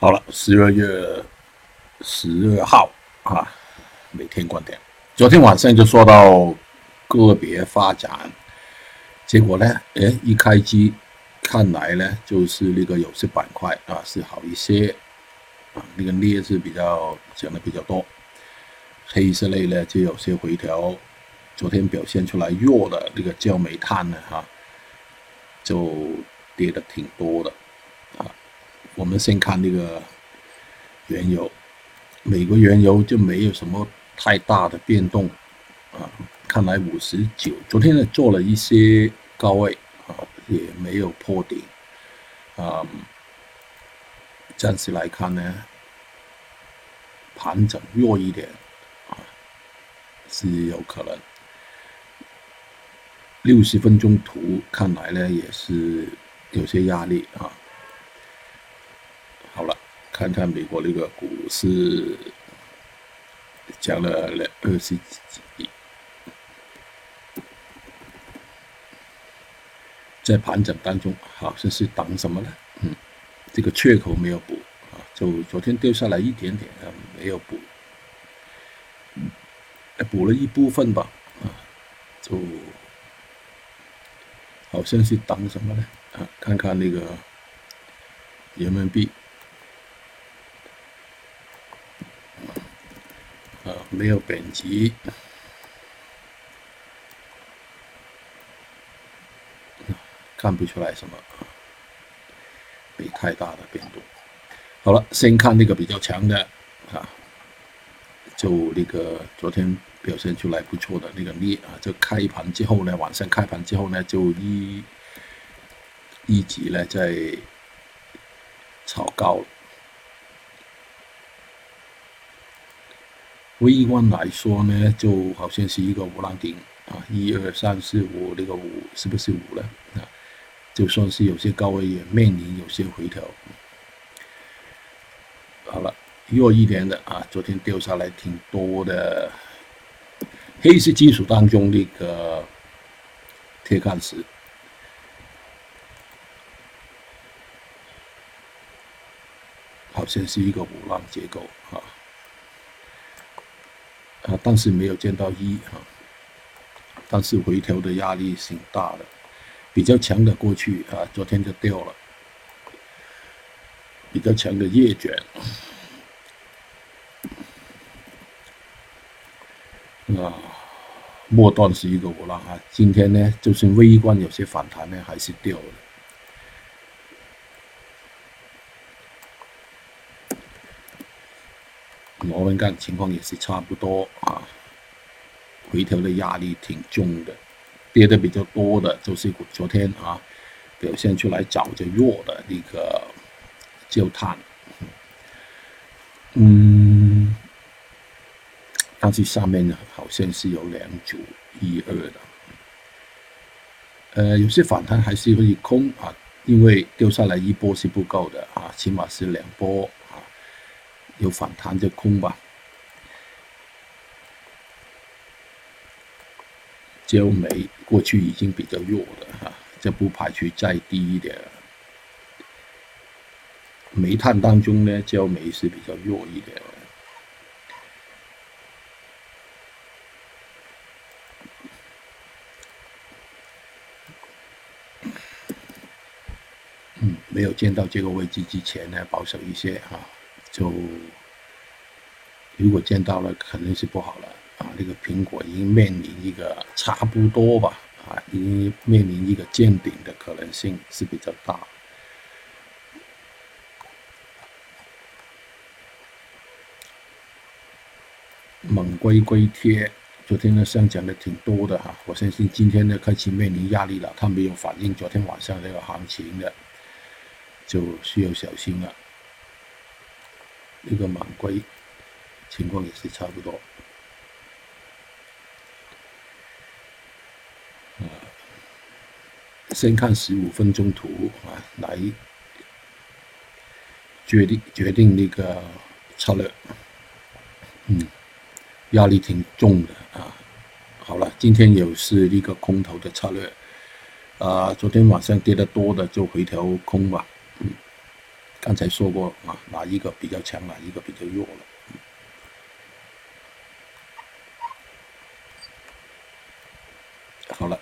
好了，十二月十二号啊，每天观点。昨天晚上就说到个别发展，结果呢，哎，一开机，看来呢，就是那个有些板块啊是好一些啊，那个镍是比较讲的比较多，黑色类呢就有些回调。昨天表现出来弱的那个焦煤炭呢，哈，就跌的挺多的。我们先看那个原油，美国原油就没有什么太大的变动啊。看来五十九，昨天呢做了一些高位啊，也没有破顶啊。暂时来看呢，盘整弱一点啊，是有可能。六十分钟图看来呢，也是有些压力啊。看看美国那个股市，降了两二十几，在盘整当中，好像是等什么呢？嗯，这个缺口没有补啊，就昨天掉下来一点点啊，没有补，补了一部分吧，啊，就好像是等什么呢？啊，看看那个人民币。没有本级，看不出来什么，没太大的变动。好了，先看那个比较强的啊，就那个昨天表现出来不错的那个镍啊，就开盘之后呢，晚上开盘之后呢，就一一级呢在炒高了。微观来说呢，就好像是一个五浪顶啊，一二三四五，那个五是不是五了啊？就算是有些高位也面临有些回调。好了，弱一点的啊，昨天掉下来挺多的，黑色金属当中那个铁矿石，好像是一个五浪结构啊。啊，但是没有见到一啊，但是回调的压力挺大的，比较强的过去啊，昨天就掉了，比较强的叶卷，啊，末段是一个五浪啊，今天呢，就算微观有些反弹呢，还是掉了。螺纹钢情况也是差不多啊，回调的压力挺重的，跌的比较多的就是昨天啊表现出来早就弱的那个焦炭，嗯，但是上面呢好像是有两组一二的，呃，有些反弹还是可以空啊，因为掉下来一波是不够的啊，起码是两波。有反弹就空吧，焦煤过去已经比较弱了哈，这不排除再低一点。煤炭当中呢，焦煤是比较弱一点。嗯，没有见到这个位置之前呢，保守一些哈。就如果见到了，肯定是不好了啊！那个苹果已经面临一个差不多吧啊，已经面临一个见顶的可能性是比较大。猛龟龟贴昨天呢上涨的挺多的哈，我相信今天呢开始面临压力了，它没有反映昨天晚上那个行情的，就需要小心了。一个满龟情况也是差不多。啊，先看十五分钟图啊，来决定决定那个策略。嗯，压力挺重的啊。好了，今天有是一个空头的策略。啊，昨天晚上跌得多的就回调空吧。刚才说过啊，哪一个比较强，哪一个比较弱了。好了。